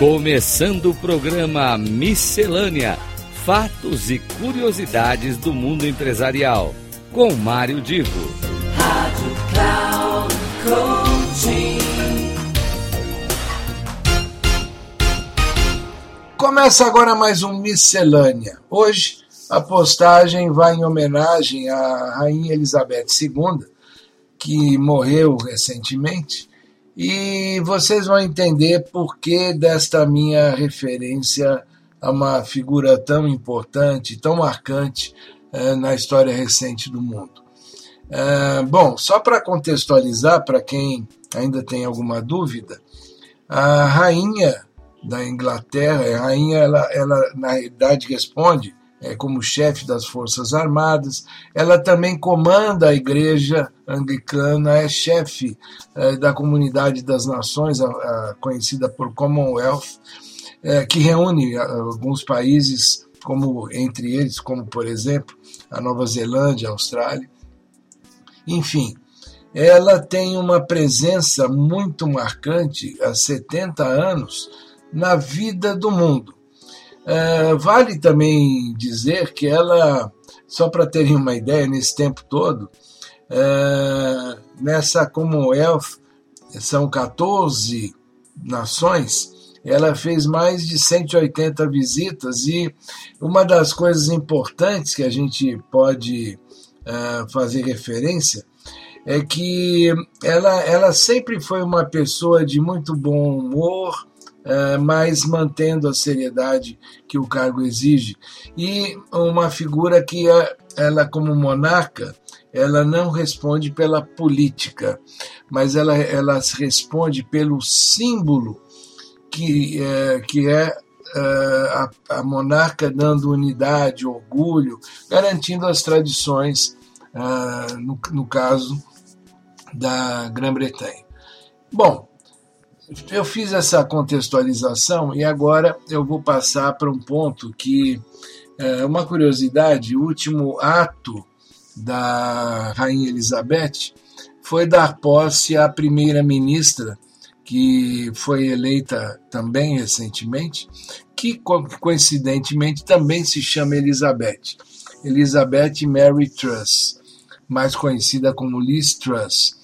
Começando o programa Miscelânea: Fatos e Curiosidades do Mundo Empresarial, com Mário Divo. Rádio Cloud Coaching. Começa agora mais um Miscelânea. Hoje a postagem vai em homenagem à Rainha Elizabeth II, que morreu recentemente, e vocês vão entender por que desta minha referência a uma figura tão importante, tão marcante eh, na história recente do mundo. Eh, bom, só para contextualizar, para quem ainda tem alguma dúvida, a rainha da Inglaterra, a rainha, ela, ela na realidade responde é, como chefe das Forças Armadas. Ela também comanda a Igreja Anglicana, é chefe é, da Comunidade das Nações, a, a, conhecida por Commonwealth, é, que reúne alguns países, como entre eles, como por exemplo a Nova Zelândia, a Austrália. Enfim, ela tem uma presença muito marcante há 70 anos na vida do mundo. Uh, vale também dizer que ela, só para terem uma ideia, nesse tempo todo, uh, nessa Commonwealth, são 14 nações, ela fez mais de 180 visitas e uma das coisas importantes que a gente pode uh, fazer referência é que ela, ela sempre foi uma pessoa de muito bom humor, é, mas mantendo a seriedade que o cargo exige. E uma figura que, é, ela, como monarca, ela não responde pela política, mas ela, ela responde pelo símbolo que é, que é, é a, a, monarca dando unidade, orgulho, garantindo as tradições, uh, no, no caso da Grã-Bretanha. Bom, eu fiz essa contextualização e agora eu vou passar para um ponto que é uma curiosidade: o último ato da Rainha Elizabeth foi dar posse à primeira-ministra, que foi eleita também recentemente, que coincidentemente também se chama Elizabeth. Elizabeth Mary Truss, mais conhecida como Liz Truss.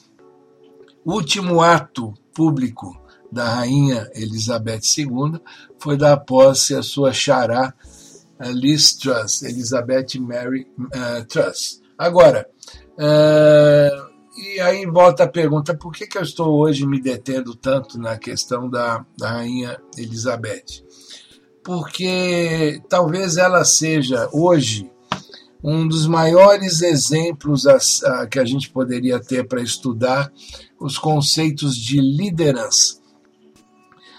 Último ato público da rainha Elizabeth II foi dar posse à sua xará Liz Truss, Elizabeth Mary uh, Truss. Agora, uh, e aí volta a pergunta: por que, que eu estou hoje me detendo tanto na questão da, da rainha Elizabeth? Porque talvez ela seja hoje um dos maiores exemplos a, a, que a gente poderia ter para estudar os conceitos de liderança.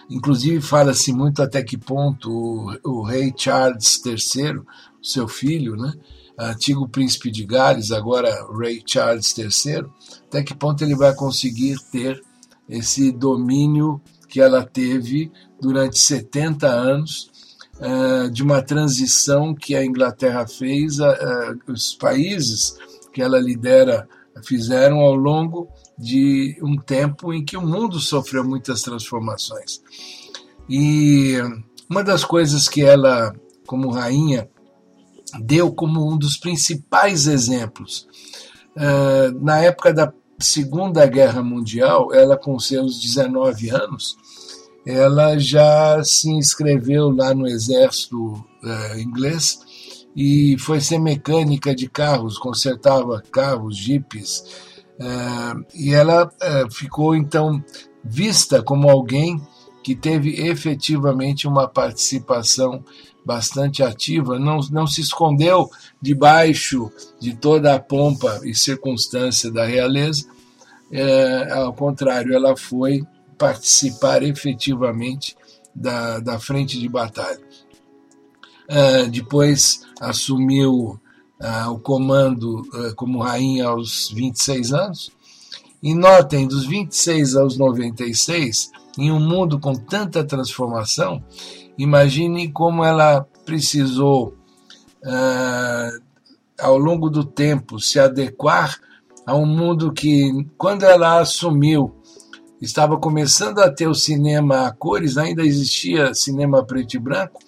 Inclusive, fala-se muito até que ponto o, o, rei Charles III, seu filho, né, antigo príncipe de Gales, agora rei Charles III, até que ponto ele vai conseguir ter esse domínio que ela teve durante 70 anos uh, de uma transição que a Inglaterra fez, uh, os países que ela lidera fizeram ao longo de um tempo em que o mundo sofreu muitas transformações. E uma das coisas que ela, como rainha, deu como um dos principais exemplos, uh, na época da Segunda Guerra Mundial, ela com seus 19 anos, ela já se inscreveu lá no exército uh, inglês e foi ser mecânica de carros, consertava carros, jipes, e ela uh, ficou então vista como alguém que teve efetivamente uma participação bastante ativa, não, não se escondeu debaixo de toda a pompa e circunstância da realeza, é, ao contrário, ela foi participar efetivamente da, da frente de batalha. Uh, depois assumiu uh, o comando uh, como rainha aos 26 anos. E notem, dos 26 aos 96, em um mundo com tanta transformação, imagine como ela precisou, ao longo do tempo, se adequar a um mundo que, quando ela assumiu estava começando a ter o cinema a cores, ainda existia cinema preto e branco,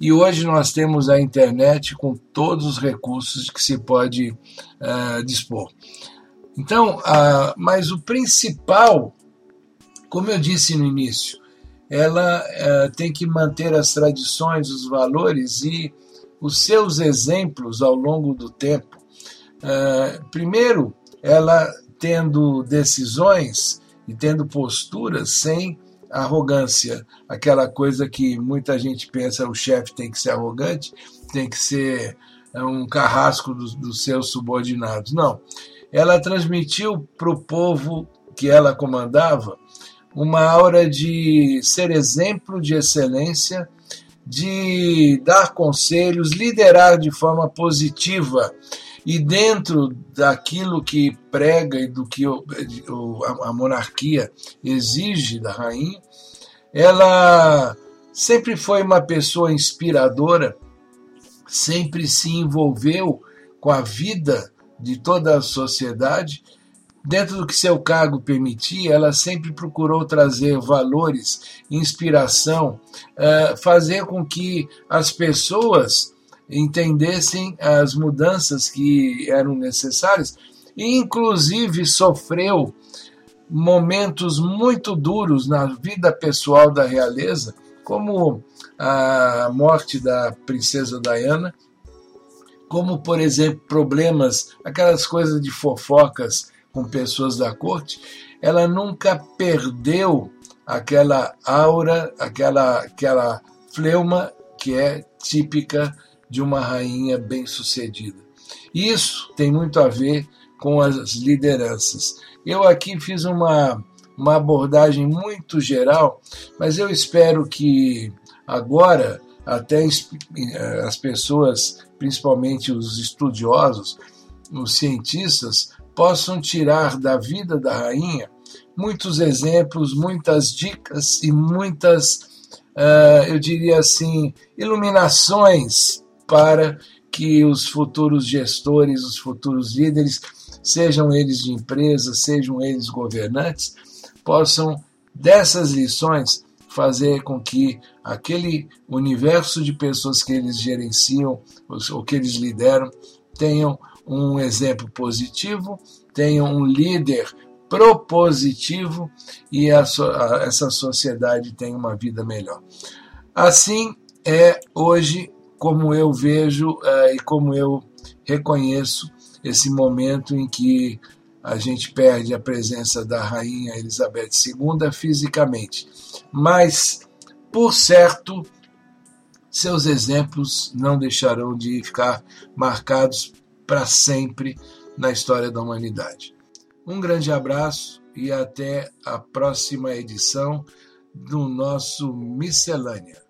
e hoje nós temos a internet com todos os recursos que se pode uh, dispor. Então, uh, mas o principal, como eu disse no início, ela uh, tem que manter as tradições, os valores e os seus exemplos ao longo do tempo. primeiro, ela tendo decisões e tendo posturas sem arrogância, aquela coisa que muita gente pensa o chefe tem que ser arrogante, tem que ser é, um carrasco dos, seus subordinados. Não. Ela transmitiu para o povo que ela comandava uma aura de ser exemplo de excelência, de dar conselhos, liderar de forma positiva e dentro daquilo que prega e do que a monarquia exige da rainha, ela sempre foi uma pessoa inspiradora, sempre se envolveu com a vida de toda a sociedade. Dentro do que seu cargo permitia, ela sempre procurou trazer valores, inspiração, eh, fazer com que as pessoas entendessem as mudanças que eram necessárias, e inclusive sofreu momentos muito duros na vida pessoal da realeza, como a morte da princesa Diana, como, por exemplo, problemas, aquelas coisas de fofocas com pessoas da corte, ela nunca perdeu aquela aura, aquela, aquela fleuma que é típica de uma rainha bem-sucedida. Isso tem muito a ver com as lideranças. Eu aqui fiz uma, uma abordagem muito geral, mas eu espero que agora até eh, as pessoas, principalmente os estudiosos, os cientistas, possam tirar da vida da rainha muitos exemplos, muitas dicas e muitas, uh, eu diria assim, iluminações para que os futuros gestores, os futuros líderes, sejam eles de empresas, sejam eles governantes, possam dessas lições fazer com que aquele universo de pessoas que eles gerenciam ou que eles lideram tenham um exemplo positivo, tenham um líder propositivo e a, a, essa sociedade tenha uma vida melhor. Assim é hoje como eu vejo uh, e como eu reconheço esse momento em que a gente perde a presença da rainha Elizabeth II fisicamente. Mas, por certo, seus exemplos não deixarão de ficar marcados para sempre na história da humanidade. Um grande abraço e até a próxima edição do nosso Miscelânea.